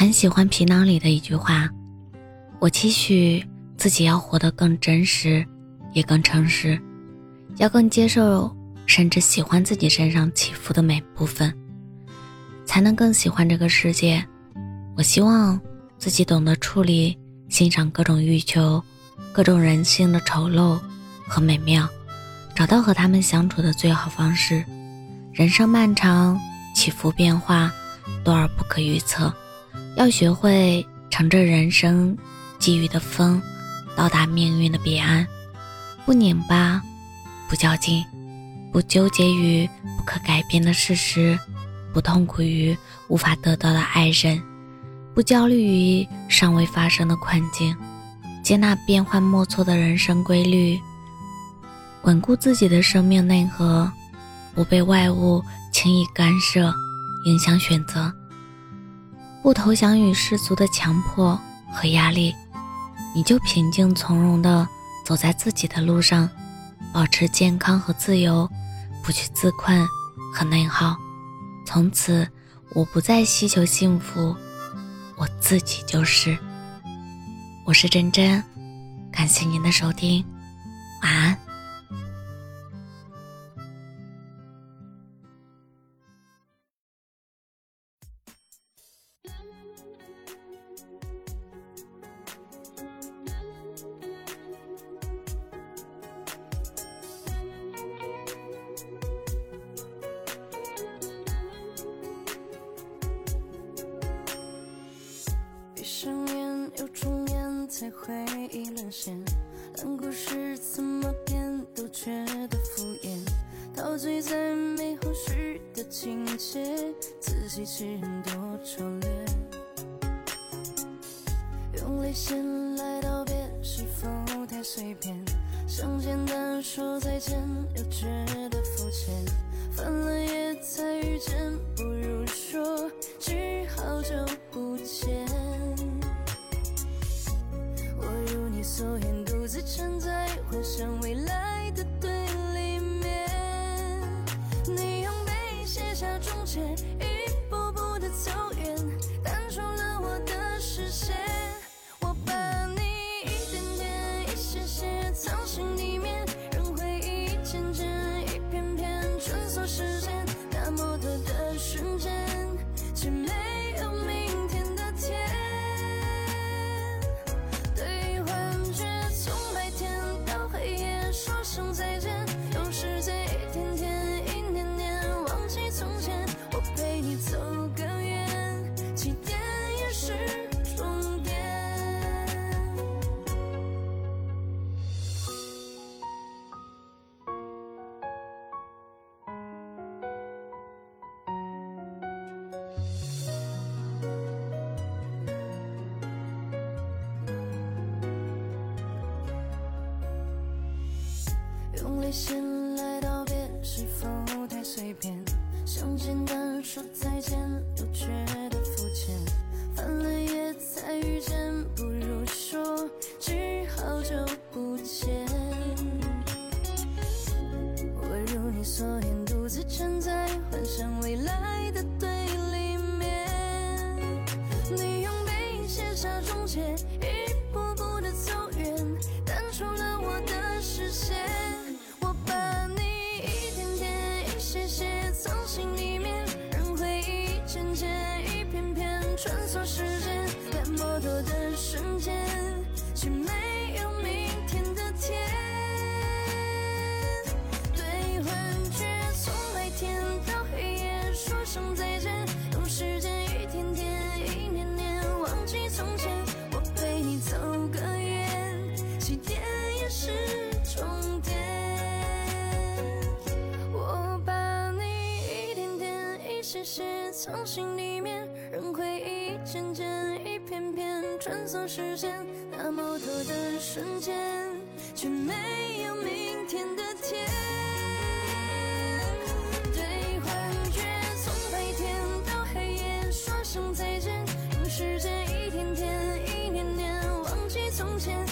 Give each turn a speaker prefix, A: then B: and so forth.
A: 很喜欢《皮囊》里的一句话：“我期许自己要活得更真实，也更诚实，要更接受，甚至喜欢自己身上起伏的每部分，才能更喜欢这个世界。”我希望自己懂得处理、欣赏各种欲求、各种人性的丑陋和美妙，找到和他们相处的最好方式。人生漫长，起伏变化多而不可预测，要学会乘着人生给予的风，到达命运的彼岸。不拧巴，不较劲，不纠结于不可改变的事实，不痛苦于无法得到的爱人，不焦虑于尚未发生的困境，接纳变幻莫测的人生规律，稳固自己的生命内核。不被外物轻易干涉、影响选择，不投降于世俗的强迫和压力，你就平静从容地走在自己的路上，保持健康和自由，不去自困和内耗。从此，我不再希求幸福，我自己就是。我是真真，感谢您的收听，晚安。
B: 才回忆沦陷，但故事怎么编都觉得敷衍，陶醉在没后续的情节，自欺欺人多拙劣。用泪腺来道别是否太随便？想简单说再见又觉得肤浅，翻了页才遇见，不你走更远起点也是终点。用泪腺来道别是否太随便？想简单说再见，又觉得肤浅。翻了页才遇见，不如说句好久不见。我如你所言，独自站在幻想未来的对立面。你用笔写下终结，谢谢从心里面，让回忆一件件、一片片穿梭时间，那么多的瞬间，却没有明天的天。对幻觉从白天到黑夜说声再见，让时间一天天、一年年忘记从前。